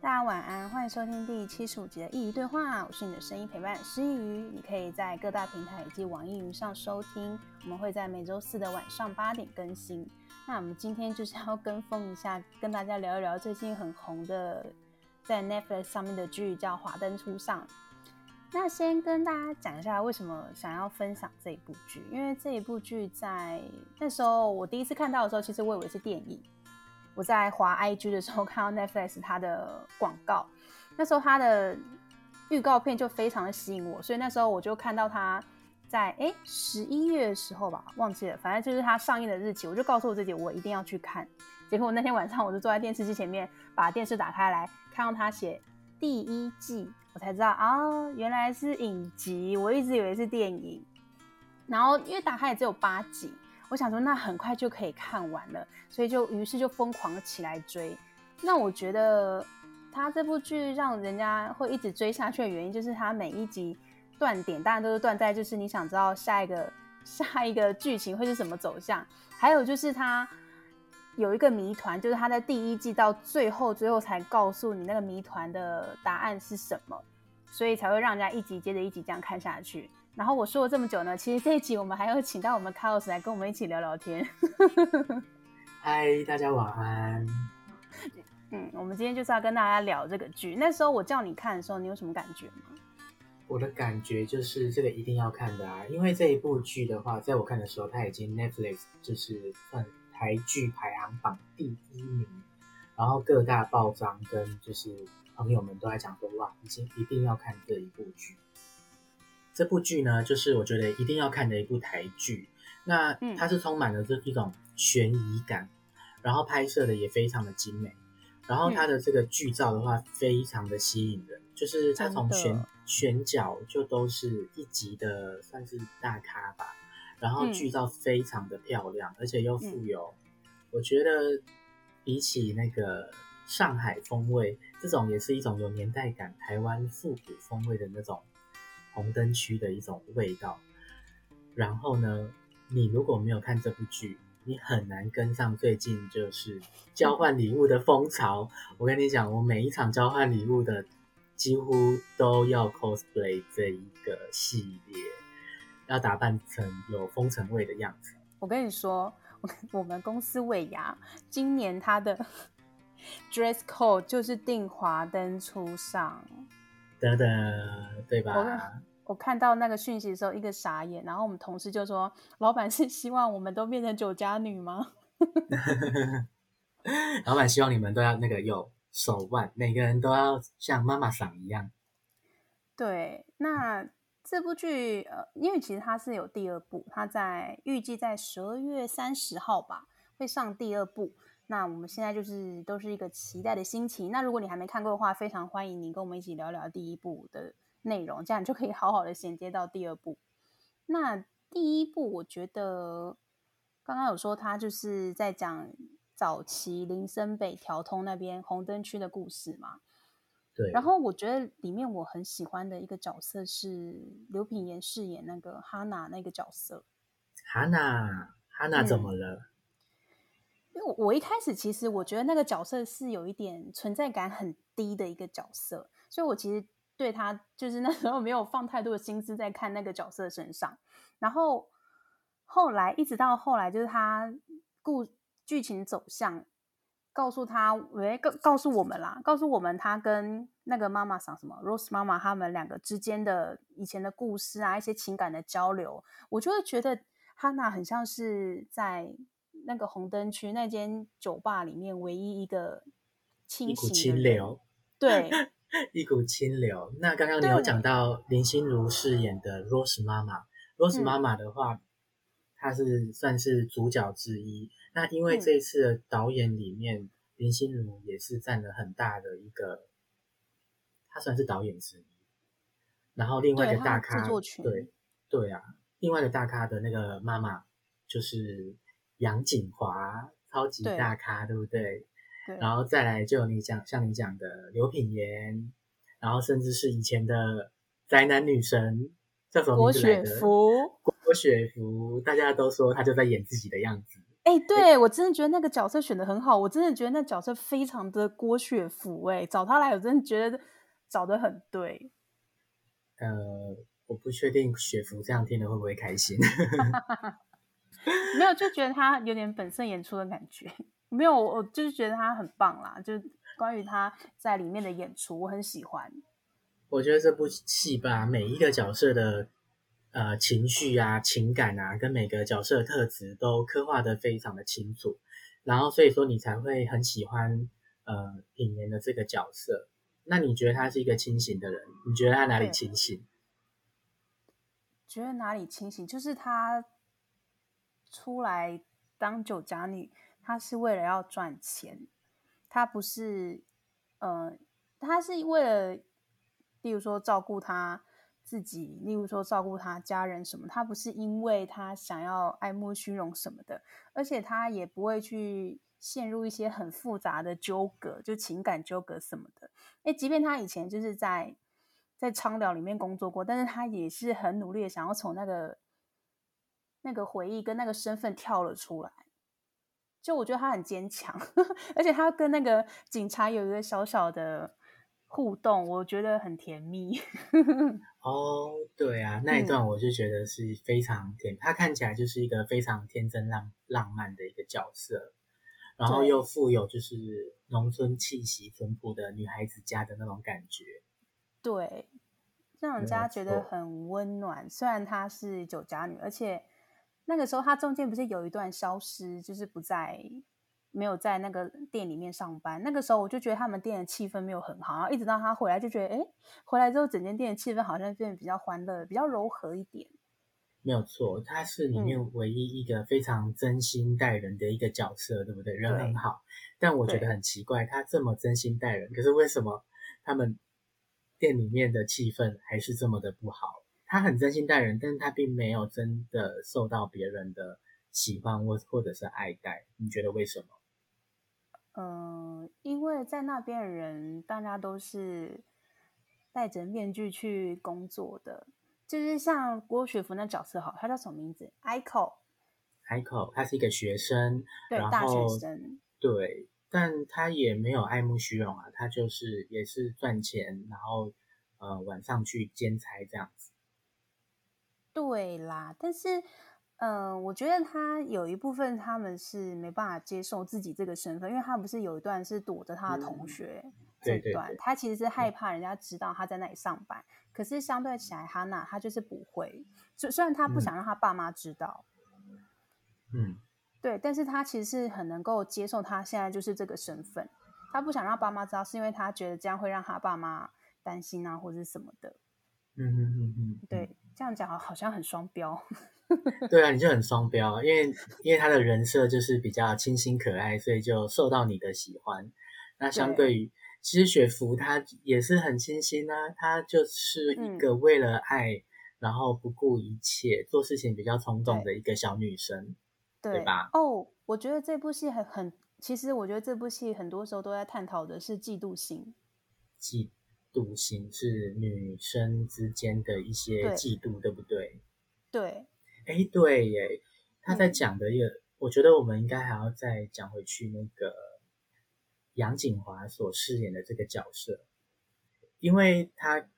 大家晚安，欢迎收听第七十五集的佾萮对话，我是你的声音陪伴师佾萮，你可以在各大平台以及网易云上收听，我们会在每周四的晚上八点更新。那我们今天就是要跟风一下，跟大家聊一聊最近很红的在 Netflix 上面的剧，叫《华灯初上》。那先跟大家讲一下为什么想要分享这一部剧，因为这一部剧在那时候我第一次看到的时候，其实我以为是电影。我在滑 IG 的时候看到 Netflix 它的广告，那时候它的预告片就非常的吸引我，所以那时候我就看到它在诶十一月的时候吧，忘记了，反正就是它上映的日期，我就告诉我自己我一定要去看。结果那天晚上我就坐在电视机前面，把电视打开来看到它写第一季。我才知道啊、哦，原来是影集，我一直以为是电影。然后因为打开也只有八集，我想说那很快就可以看完了，所以就于是就疯狂起来追。那我觉得他这部剧让人家会一直追下去的原因，就是他每一集断点当然都是断在就是你想知道下一个下一个剧情会是什么走向，还有就是他。有一个谜团，就是他在第一季到最后，最后才告诉你那个谜团的答案是什么，所以才会让人家一集接着一集这样看下去。然后我说了这么久呢，其实这一集我们还要请到我们 Carlos 来跟我们一起聊聊天。嗨，大家晚安。嗯，我们今天就是要跟大家聊这个剧。那时候我叫你看的时候，你有什么感觉吗？我的感觉就是这个一定要看的啊，因为这一部剧的话，在我看的时候，它已经 Netflix 就是算。台剧排行榜第一名，然后各大报章跟就是朋友们都在讲说，哇，已经一定要看这一部剧。这部剧呢，就是我觉得一定要看的一部台剧。那它是充满了这一种悬疑感，然后拍摄的也非常的精美，然后它的这个剧照的话，非常的吸引人，就是它从选选角就都是一级的，算是大咖吧。然后剧照非常的漂亮，嗯、而且又富有，嗯、我觉得比起那个上海风味这种，也是一种有年代感、台湾复古风味的那种红灯区的一种味道。然后呢，你如果没有看这部剧，你很难跟上最近就是交换礼物的风潮。嗯、我跟你讲，我每一场交换礼物的几乎都要 cosplay 这一个系列。要打扮成有风尘味的样子。我跟你说，我们公司尾牙今年他的 dress code 就是定华灯初上，得得，对吧？我我看到那个讯息的时候，一个傻眼。然后我们同事就说：“老板是希望我们都变成酒家女吗？” 老板希望你们都要那个有手腕，每个人都要像妈妈桑一样。对，那。这部剧，呃，因为其实它是有第二部，它在预计在十二月三十号吧会上第二部。那我们现在就是都是一个期待的心情。那如果你还没看过的话，非常欢迎你跟我们一起聊聊第一部的内容，这样你就可以好好的衔接到第二部。那第一部，我觉得刚刚有说他就是在讲早期林森北调通那边红灯区的故事嘛。对，然后我觉得里面我很喜欢的一个角色是刘品言饰演那个哈娜那个角色。哈娜，哈娜怎么了？因为我我一开始其实我觉得那个角色是有一点存在感很低的一个角色，所以我其实对他就是那时候没有放太多的心思在看那个角色身上。然后后来一直到后来，就是他故剧情走向。告诉他，喂，告告诉我们啦，告诉我们他跟那个妈妈桑什么 Rose 妈妈他们两个之间的以前的故事啊，一些情感的交流，我就会觉得哈娜很像是在那个红灯区那间酒吧里面唯一一个清醒的人，对，一股清流。那刚刚你有讲到林心如饰演的 Rose 妈妈，Rose 妈妈的话，她、嗯、是算是主角之一。那因为这一次的导演里面，嗯、林心如也是占了很大的一个，她算是导演之一。然后另外一个大咖，对对，对啊，另外一个大咖的那个妈妈就是杨锦华，超级大咖，对，对不对？对。然后再来就有你讲像你讲的刘品言，然后甚至是以前的宅男女神叫什么名字来的？郭雪芙。郭雪芙，大家都说她就在演自己的样子。哎、欸，对，我真的觉得那个角色选的很好，我真的觉得那角色非常的郭雪芙，哎，找他来，我真的觉得找的很对。呃，我不确定雪芙这样听了会不会开心。没有，就觉得他有点本色演出的感觉。没有，我就是觉得他很棒啦，就是关于他在里面的演出，我很喜欢。我觉得这部戏吧，每一个角色的。呃，情绪啊，情感啊，跟每个角色的特质都刻画的非常的清楚，然后所以说你才会很喜欢呃品言的这个角色。那你觉得他是一个清醒的人？你觉得他哪里清醒？觉得哪里清醒？就是他出来当酒家女，他是为了要赚钱，他不是呃，他是为了，例如说照顾他。自己，例如说照顾他家人什么，他不是因为他想要爱慕虚荣什么的，而且他也不会去陷入一些很复杂的纠葛，就情感纠葛什么的。诶，即便他以前就是在在昌辽里面工作过，但是他也是很努力的想要从那个那个回忆跟那个身份跳了出来。就我觉得他很坚强，而且他跟那个警察有一个小小的互动，我觉得很甜蜜。哦，对啊，那一段我就觉得是非常甜，嗯、他看起来就是一个非常天真浪浪漫的一个角色，然后又富有就是农村气息淳朴的女孩子家的那种感觉，对，让人家觉得很温暖。虽然她是酒家女，而且那个时候他中间不是有一段消失，就是不在。没有在那个店里面上班，那个时候我就觉得他们店的气氛没有很好，然后一直到他回来就觉得，哎，回来之后整间店的气氛好像变得比较欢乐，比较柔和一点。没有错，他是里面唯一一个非常真心待人的一个角色，嗯、对不对？人很好，但我觉得很奇怪，他这么真心待人，可是为什么他们店里面的气氛还是这么的不好？他很真心待人，但是他并没有真的受到别人的喜欢或或者是爱戴，你觉得为什么？嗯，因为在那边的人，大家都是戴着面具去工作的，就是像郭雪芙那角色，好，他叫什么名字？Aiko，Aiko，他是一个学生，对，大学生，对，但他也没有爱慕虚荣啊，他就是也是赚钱，然后呃晚上去兼差这样子。对啦，但是。嗯、呃，我觉得他有一部分他们是没办法接受自己这个身份，因为他不是有一段是躲着他的同学、嗯、这一段，对对对，他其实是害怕人家知道他在那里上班。嗯、可是相对起来，哈娜他就是不会，虽虽然他不想让他爸妈知道，嗯，对，但是他其实是很能够接受他现在就是这个身份。他不想让爸妈知道，是因为他觉得这样会让他爸妈担心啊，或者是什么的。嗯嗯嗯嗯，对，这样讲好像很双标。对啊，你就很双标，因为因为他的人设就是比较清新可爱，所以就受到你的喜欢。那相对于，其实雪芙她也是很清新啊，她就是一个为了爱，嗯、然后不顾一切做事情比较冲动的一个小女生，对，对吧？哦，我觉得这部戏很很，其实我觉得这部戏很多时候都在探讨的是嫉妒心。嫉妒心是女生之间的一些嫉妒，对，对不对？对。哎，对耶，他在讲的一个，嗯、我觉得我们应该还要再讲回去那个杨景华所饰演的这个角色，因为他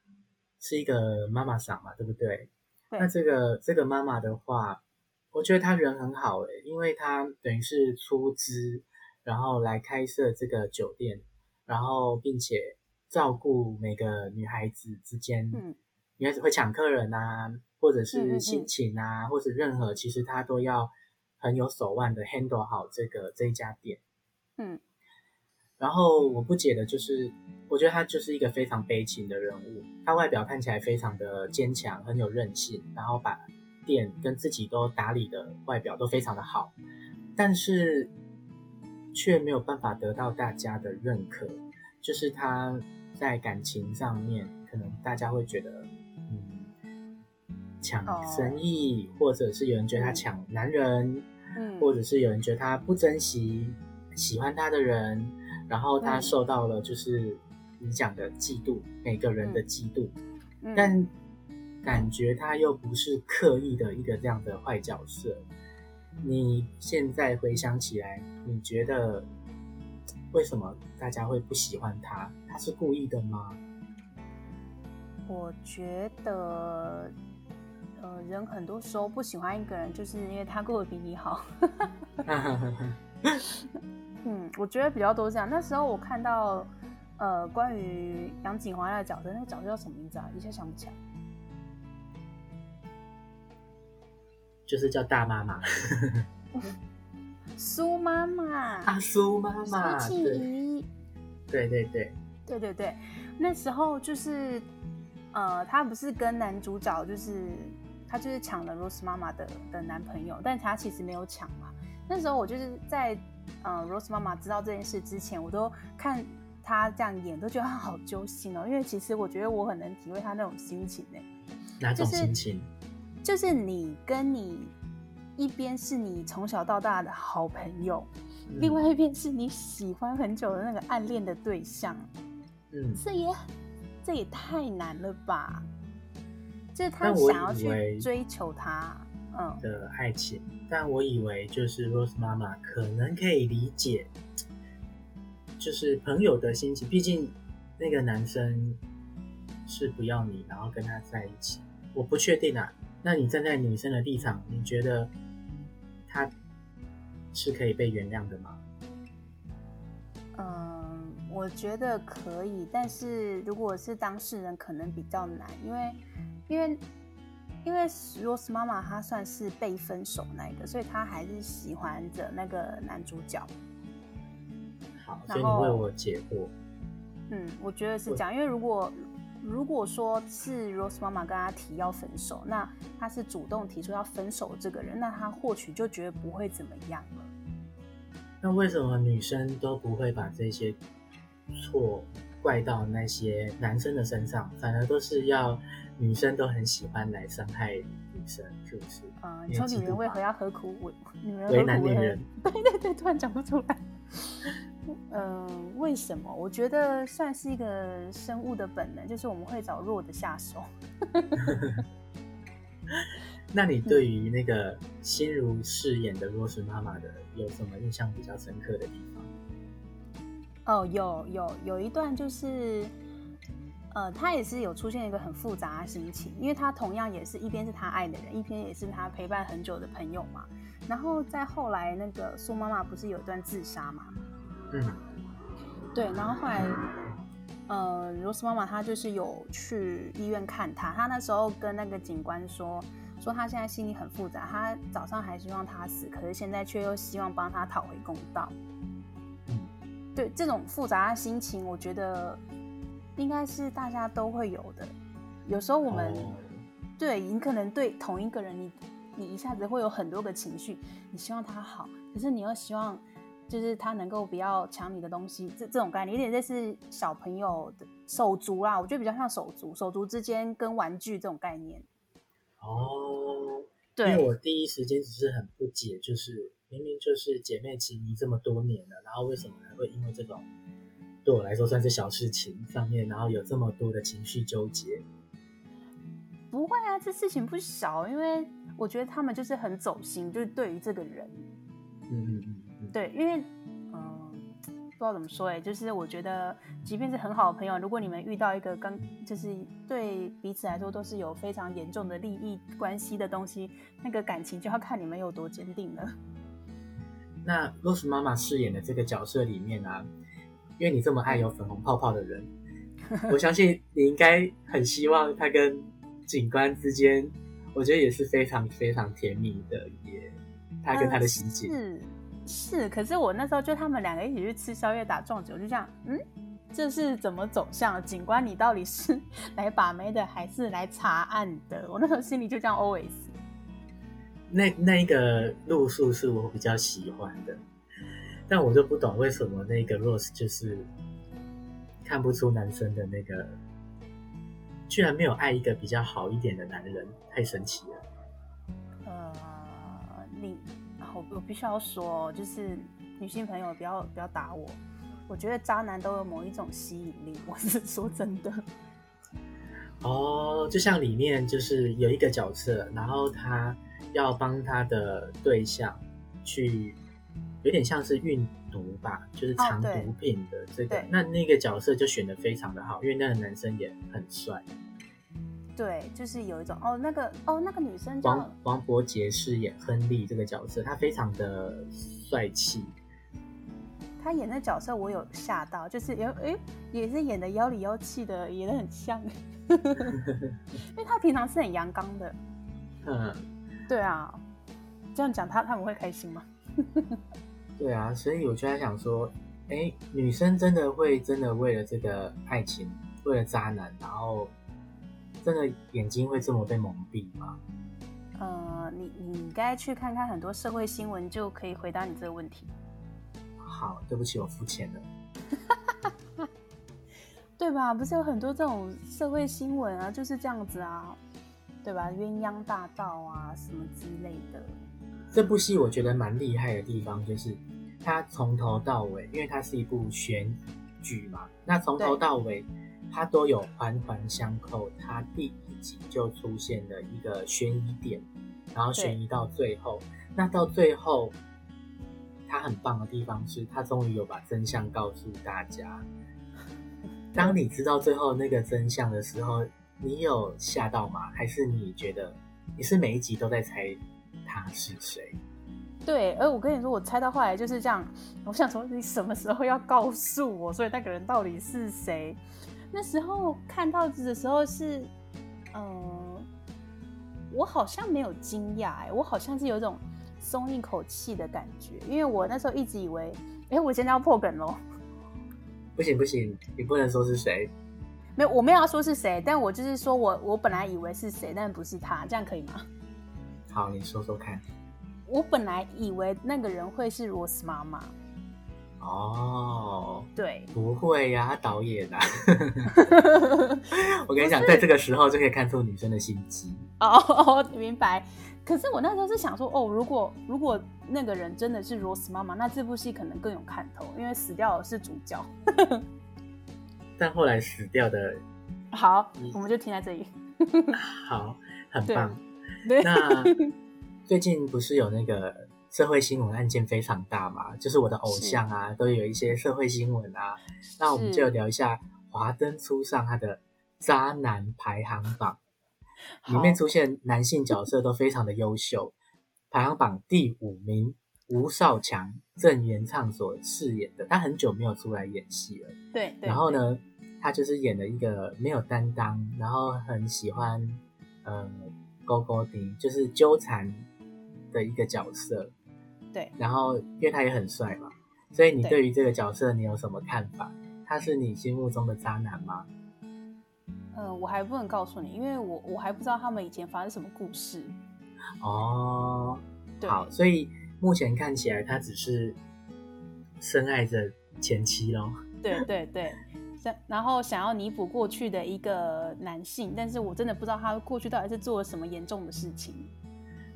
是一个妈妈桑嘛，对不对？对。那这个这个妈妈的话，我觉得她人很好诶，因为她等于是出资，然后来开设这个酒店，然后并且照顾每个女孩子之间，嗯，女孩子会抢客人啊。或者是心情啊，嗯嗯嗯或者任何，其实她都要很有手腕的 handle 好这个这一家店。嗯，然后我不解的就是，我觉得他就是一个非常悲情的人物。他外表看起来非常的坚强，很有韧性，然后把店跟自己都打理的外表都非常的好，但是却没有办法得到大家的认可。就是他在感情上面，可能大家会觉得。嗯抢生意，oh. 或者是有人觉得他抢男人，嗯，或者是有人觉得他不珍惜喜欢他的人，然后他受到了就是你讲的嫉妒，嗯、每个人的嫉妒，嗯、但感觉他又不是刻意的一个这样的坏角色，你现在回想起来，你觉得为什么大家会不喜欢他？他是故意的吗？我觉得，呃，人很多时候不喜欢一个人，就是因为他过得比你好。嗯，我觉得比较多这样。那时候我看到，呃，关于杨谨华那个角色，那个角色叫什么名字啊？一下想不起来。就是叫大妈妈，苏妈妈啊，苏妈妈，苏庆仪，对对对对对对，那时候就是，呃，他不是跟男主角，就是他就是抢了 Rose 妈妈的的男朋友，但他其实没有抢嘛。那时候我就是在，呃，Rose 妈妈知道这件事之前，我都看他这样演，都觉得他好揪心哦。因为其实我觉得我很能体会他那种心情呢。哪种心情？就是就是你跟你一边是你从小到大的好朋友，嗯、另外一边是你喜欢很久的那个暗恋的对象，嗯，这也这也太难了吧？就是他想要去追求他，嗯的爱情，但我以为就是 Rose 妈妈可能可以理解，就是朋友的心情，毕竟那个男生是不要你，然后跟他在一起，我不确定啊。那你站在女生的立场，你觉得他是可以被原谅的吗？嗯，我觉得可以，但是如果是当事人，可能比较难，因为因为因为 Rose 妈妈她算是被分手那一个，所以她还是喜欢着那个男主角。好，所以你为我解惑。嗯，我觉得是这样，因为如果。如果说是 Rose 妈妈跟他提要分手，那他是主动提出要分手的这个人，那他或许就觉得不会怎么样了。那为什么女生都不会把这些错怪到那些男生的身上，反而都是要女生都很喜欢来伤害女生，是不是？啊、呃，你说女人为何要何苦为女人为难女人？对对对，突然讲不出来。嗯、呃，为什么？我觉得算是一个生物的本能，就是我们会找弱的下手。那你对于那个心如饰演的 Rose 妈妈的有什么印象比较深刻的地方？哦，有有有一段就是，呃，他也是有出现一个很复杂的心情，因为他同样也是一边是他爱的人，一边也是他陪伴很久的朋友嘛。然后在后来，那个苏妈妈不是有一段自杀嘛？嗯，对，然后后来，呃，Rose 妈妈她就是有去医院看他，她那时候跟那个警官说，说她现在心里很复杂，她早上还希望他死，可是现在却又希望帮他讨回公道。嗯，对，这种复杂的心情，我觉得应该是大家都会有的。有时候我们，哦、对，你可能对同一个人，你你一下子会有很多个情绪，你希望他好，可是你又希望。就是他能够不要抢你的东西，这这种概念，有点类似小朋友的手足啦。我觉得比较像手足，手足之间跟玩具这种概念。哦，对，因为我第一时间只是很不解，就是明明就是姐妹情谊这么多年了，然后为什么还会因为这种对我来说算是小事情上面，然后有这么多的情绪纠结？不会啊，这事情不小，因为我觉得他们就是很走心，就是对于这个人，嗯嗯嗯。对，因为，嗯，不知道怎么说哎，就是我觉得，即便是很好的朋友，如果你们遇到一个刚，就是对彼此来说都是有非常严重的利益关系的东西，那个感情就要看你们有多坚定了。那 Rose 妈妈饰演的这个角色里面啊，因为你这么爱有粉红泡泡的人，我相信你应该很希望他跟警官之间，我觉得也是非常非常甜蜜的也，他跟他的心情。是。是，可是我那时候就他们两个一起去吃宵夜打撞球，就这样，嗯，这是怎么走向？警官，你到底是 来把妹的，还是来查案的？我那时候心里就这样 always。那那个路数是我比较喜欢的，但我就不懂为什么那个 Rose 就是看不出男生的那个，居然没有爱一个比较好一点的男人，太神奇了。呃，你。我我必须要说，就是女性朋友不要不要打我。我觉得渣男都有某一种吸引力，我是说真的。哦，就像里面就是有一个角色，然后他要帮他的对象去，有点像是运毒吧，就是藏毒品的这个，哦、那那个角色就选的非常的好，因为那个男生也很帅。对，就是有一种哦，那个哦，那个女生叫王王柏杰饰演亨利这个角色，他非常的帅气。他演的角色我有吓到，就是有诶，也是演的妖里妖气的，演的很像。因为他平常是很阳刚的。嗯，对啊，这样讲他他们会开心吗？对啊，所以我就在想说，哎，女生真的会真的为了这个爱情，为了渣男，然后真的眼睛会这么被蒙蔽吗？呃，你你应该去看看很多社会新闻，就可以回答你这个问题。好，对不起，我肤浅了，对吧？不是有很多这种社会新闻啊，就是这样子啊，对吧？鸳鸯大道啊，什么之类的。这部戏我觉得蛮厉害的地方，就是它从头到尾，因为它是一部悬疑剧嘛，那从头到尾它都有环环相扣。它第一集就出现了一个悬疑点，然后悬疑到最后，那到最后。他很棒的地方是，他终于有把真相告诉大家。当你知道最后那个真相的时候，你有吓到吗？还是你觉得你是每一集都在猜他是谁？对，而我跟你说，我猜到后来就是这样。我想说，你什么时候要告诉我，所以那个人到底是谁？那时候看到的时候是，嗯、呃，我好像没有惊讶，哎，我好像是有一种。松一口气的感觉，因为我那时候一直以为，哎、欸，我现在要破梗喽！不行不行，你不能说是谁。没有，我没有要说是谁，但我就是说我我本来以为是谁，但不是他，这样可以吗？好，你说说看。我本来以为那个人会是 Rose 妈妈。哦，对，不会呀、啊，导演啊。我跟你讲，在这个时候就可以看出女生的心机。哦哦，明白。可是我那时候是想说，哦，如果如果那个人真的是 Rose 妈妈，那这部戏可能更有看头，因为死掉的是主角。但后来死掉的，好，我们就停在这里。好，很棒。那最近不是有那个社会新闻案件非常大嘛？就是我的偶像啊，都有一些社会新闻啊。那我们就聊一下华灯初上他的渣男排行榜。里面出现男性角色都非常的优秀，排行榜第五名吴少强，郑元畅所饰演的，他很久没有出来演戏了。对，对，然后呢，他就是演了一个没有担当，然后很喜欢呃勾勾顶，就是纠缠的一个角色。对，然后因为他也很帅嘛，所以你对于这个角色你有什么看法？他是你心目中的渣男吗？嗯，我还不能告诉你，因为我我还不知道他们以前发生什么故事。哦，好，所以目前看起来他只是深爱着前妻咯。对对对，然后想要弥补过去的一个男性，但是我真的不知道他过去到底是做了什么严重的事情。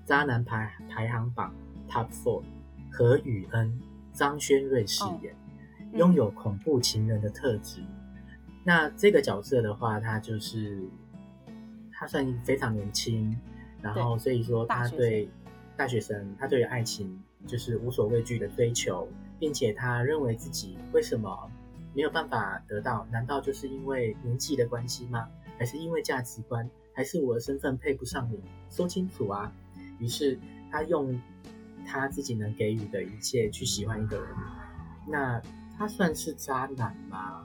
渣男排排行榜 Top Four，何宇恩、张轩瑞饰演，哦，拥有恐怖情人的特质。那这个角色的话，他就是他算非常年轻，然后所以说他对大学生，他对于爱情就是无所畏惧的追求，并且他认为自己为什么没有办法得到？难道就是因为年纪的关系吗？还是因为价值观？还是我的身份配不上你？说清楚啊！于是他用他自己能给予的一切去喜欢一个人，那他算是渣男吗？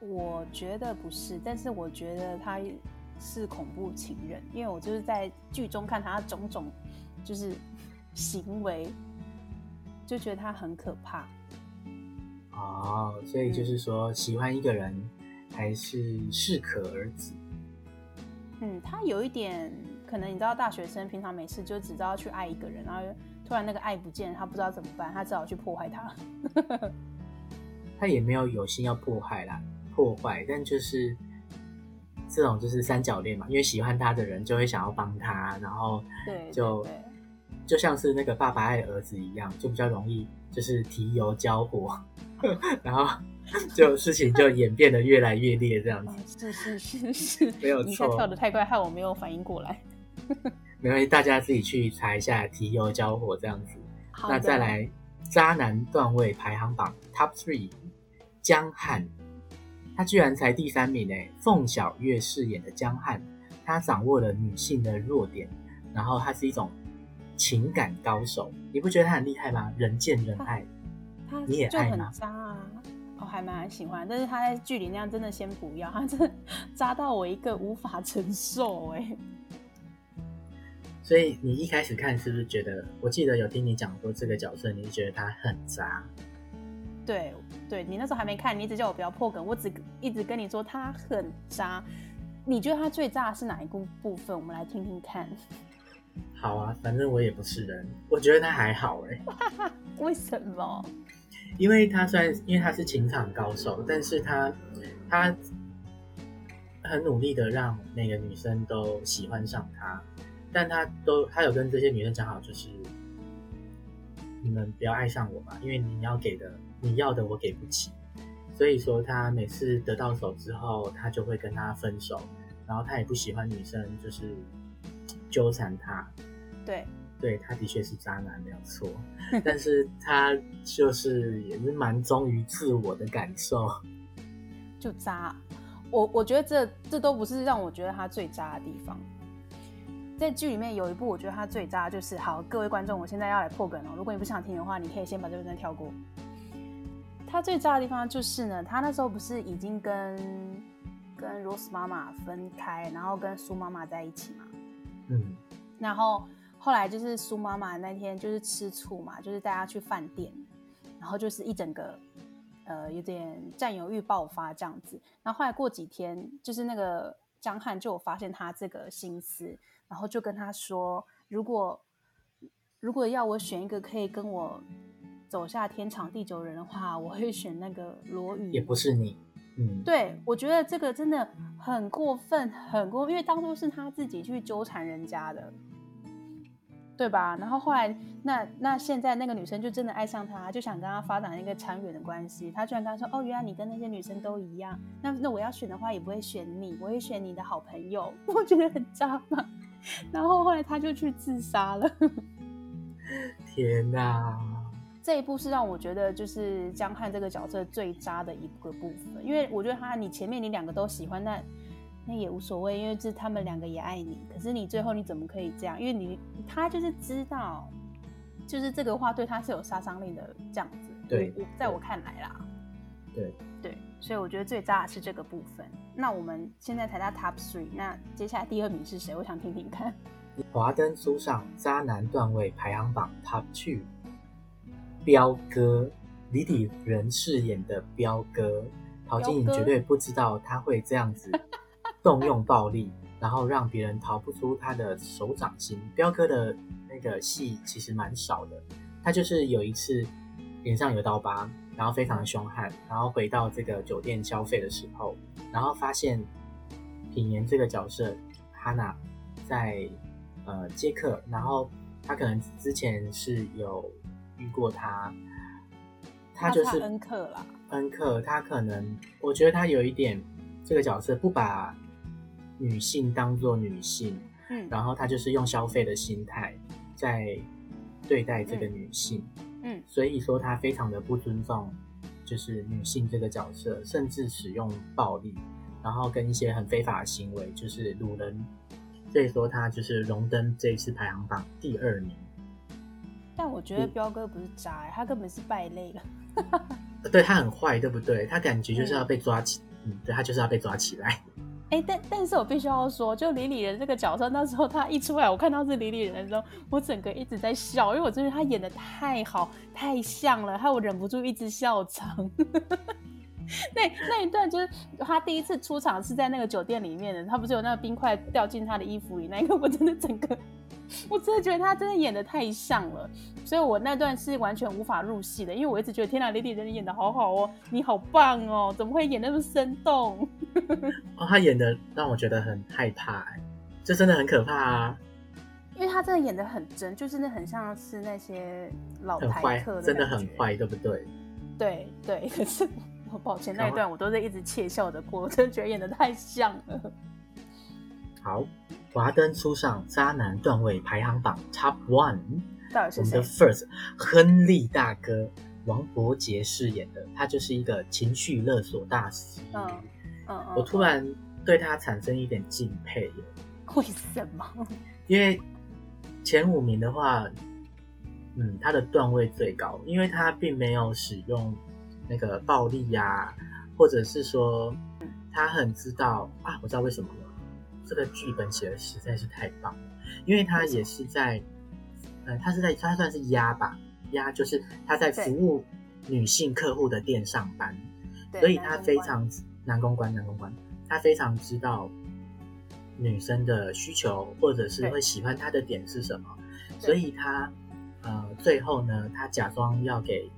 我觉得不是，但是我觉得他是恐怖情人，因为我就是在剧中看他种种就是行为，就觉得他很可怕。哦，所以就是说，喜欢一个人还是适可而止。嗯，他有一点可能，你知道，大学生平常没事就只知道去爱一个人，然后突然那个爱不见，他不知道怎么办，他只好去破坏他。他也没有有心要破坏啦。破坏，但就是这种就是三角恋嘛，因为喜欢他的人就会想要帮他，然后就对就对就像是那个爸爸爱儿子一样，就比较容易就是提油交火，然后就事情就演变得越来越烈，这样子。是是是是，没有错。你跳的太快，害我没有反应过来。没关系，大家自己去查一下提油交火这样子。那再来，渣男段位排行榜 Top Three，江汉，他居然才第三名诶。凤小岳饰演的江汉，他掌握了女性的弱点，然后他是一种情感高手。你不觉得他很厉害吗？人见人爱，你也爱吗？渣啊，我还蛮喜欢，但是他在剧里那样真的先不要，他真的 渣到我一个无法承受诶。所以你一开始看是不是觉得？我记得有听你讲过这个角色，你是觉得他很渣？对，对你那时候还没看，你一直叫我不要破梗，我只一直跟你说他很渣。你觉得他最渣的是哪一部部分？我们来听听看。好啊，反正我也不是人，我觉得他还好哎、欸。为什么？因为他虽然因为他是情场高手，但是他他很努力的让每个女生都喜欢上他。但他都，他有跟这些女生讲好，就是你们不要爱上我嘛，因为你要给的，你要的我给不起。所以说，他每次得到手之后，他就会跟他分手。然后他也不喜欢女生，就是纠缠他。对，对，他的确是渣男，没有错。但是他就是也是蛮忠于自我的感受。就渣，我我觉得这这都不是让我觉得他最渣的地方。在剧里面有一部，我觉得它最渣，就是好，各位观众，我现在要来破梗哦。如果你不想听的话，你可以先把这段跳过。它最渣的地方就是呢，他那时候不是已经跟跟 Rose 妈妈分开，然后跟苏妈妈在一起嘛？嗯。然后后来就是苏妈妈那天就是吃醋嘛，就是带他去饭店，然后就是一整个呃有点占有欲爆发这样子。然后后来过几天，就是那个江汉就有发现他这个心思。然后就跟他说：“如果如果要我选一个可以跟我走下天长地久的人的话，我会选那个罗宇。”也不是你，嗯，对，我觉得这个真的很过分，很过分，因为当初是他自己去纠缠人家的，对吧？然后后来，那那现在那个女生就真的爱上他，就想跟他发展一个长远的关系。他居然跟他说：“哦，原来你跟那些女生都一样。那那我要选的话，也不会选你，我会选你的好朋友。”我觉得很渣嘛。然后后来他就去自杀了。天哪！这一部是让我觉得就是江汉这个角色最渣的一个部分，因为我觉得他你前面你两个都喜欢，那那也无所谓，因为是他们两个也爱你。可是你最后你怎么可以这样？因为你他就是知道，就是这个话对他是有杀伤力的，这样子。对，我在我看来啦。对对，所以我觉得最渣的是这个部分。那我们现在才到 Top Three，那接下来第二名是谁？我想听听看。华灯初上，渣男段位排行榜 Top Two，彪哥，李李仁饰演的彪哥，陶晶莹绝对不知道他会这样子 动用暴力，然后让别人逃不出他的手掌心。彪哥的那个戏其实蛮少的，他就是有一次脸上有刀疤。然后非常的凶悍，然后回到这个酒店消费的时候，然后发现品言这个角色哈娜在呃接客，然后他可能之前是有遇过他，他就是恩客啦，恩客，他可能我觉得他有一点这个角色不把女性当做女性，嗯，然后他就是用消费的心态在对待这个女性。嗯嗯，所以说他非常的不尊重，就是女性这个角色，甚至使用暴力，然后跟一些很非法的行为，就是掳人。所以说他就是荣登这一次排行榜第二名。但我觉得彪哥不是渣、欸，他根本是败类了。对，他很坏，对不对？他感觉就是要被抓起，嗯，嗯，对，他就是要被抓起来。哎，但但是我必须要说，就李李仁这个角色，那时候他一出来，我看到是李李仁的时候，我整个一直在笑，因为我真的他演的太好，太像了，害我忍不住一直笑场。那那一段就是他第一次出场是在那个酒店里面的，他不是有那个冰块掉进他的衣服里，那个我真的整个。我真的觉得他真的演的太像了，所以我那段是完全无法入戏的，因为我一直觉得天哪，李李仁演的好好哦，你好棒哦，怎么会演那么生动？哦，他演的让我觉得很害怕，这真的很可怕啊！因为他真的演的很真，就真的很像是那些老台客的，真的很坏，对不对？对对，可是我抱歉，那一段我都是一直窃笑的过，我真的觉得演的太像了。好，华灯初上，渣男段位排行榜 Top One，到底是？我们的 First 亨利大哥，王伯杰饰演的，他就是一个情绪勒索大师。嗯嗯，嗯，我突然对他产生一点敬佩。为什么？因为前五名的话，嗯，他的段位最高，因为他并没有使用那个暴力呀、啊，或者是说他很知道啊，我知道为什么了，这个剧本写的实在是太棒了，因为他也是在，呃，他是在他算是压吧，压就是他在服务女性客户的店上班，所以他非常男公关，男公关，他非常知道。女生的需求，或者是会喜欢他的点是什么？所以他呃，最后呢，他假装要给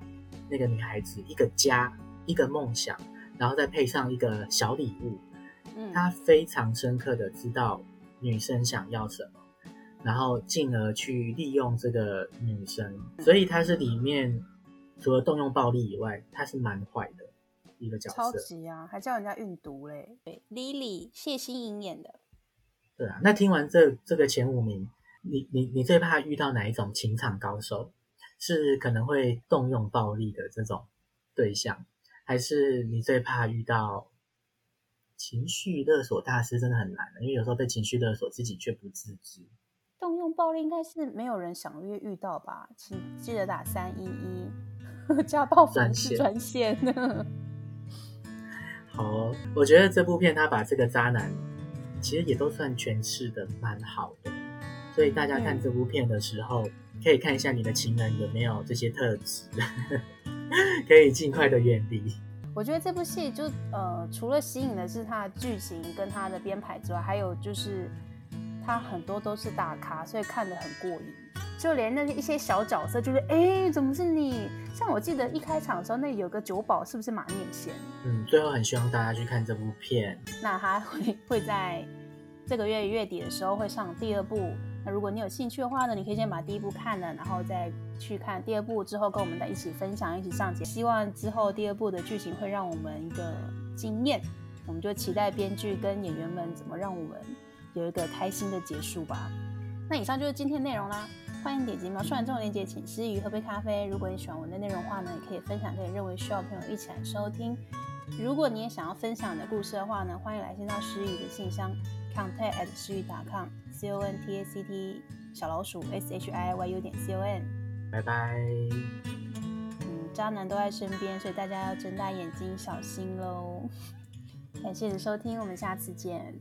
那个女孩子一个家，一个梦想，然后再配上一个小礼物。嗯，他非常深刻的知道女生想要什么，然后进而去利用这个女生。所以他是里面除了动用暴力以外，他是蛮坏的一个角色。超级啊，还叫人家运毒嘞。对，Lily 谢欣颖演的。对啊，那听完这这个前五名，你你你最怕遇到哪一种情场高手？是可能会动用暴力的这种对象，还是你最怕遇到情绪勒索大师？真的很难的，因为有时候被情绪勒索，自己却不自知。动用暴力应该是没有人想遇遇到吧？请记得打三一一 家暴专线。专线。好，我觉得这部片他把这个渣男。其实也都算诠释的蛮好的，所以大家看这部片的时候，可以看一下你的情人有没有这些特质，可以尽快的远离。我觉得这部戏就呃，除了吸引的是它的剧情跟它的编排之外，还有就是它很多都是大咖，所以看得很过瘾。就连那一些小角色，就是哎，怎么是你？像我记得一开场的时候，那有个酒保是不是马念先？嗯，最后很希望大家去看这部片。那他会会在这个月月底的时候会上第二部。那如果你有兴趣的话呢，你可以先把第一部看了，然后再去看第二部，之后跟我们再一起分享，一起上节。希望之后第二部的剧情会让我们一个惊艳，我们就期待编剧跟演员们怎么让我们有一个开心的结束吧。那以上就是今天内容啦。欢迎点击描述栏中的链接，请师佾萮喝杯咖啡。如果你喜欢我的内容的话呢，也可以分享给认为需要的朋友一起来收听。如果你也想要分享你的故事的话呢，欢迎来信到诗雨的信箱，contact at 师佾萮 .com，c o n t a c t 小老鼠 s h i y u 点 c o n。拜拜。嗯，渣男都在身边，所以大家要睁大眼睛小心喽。感谢你的收听，我们下次见。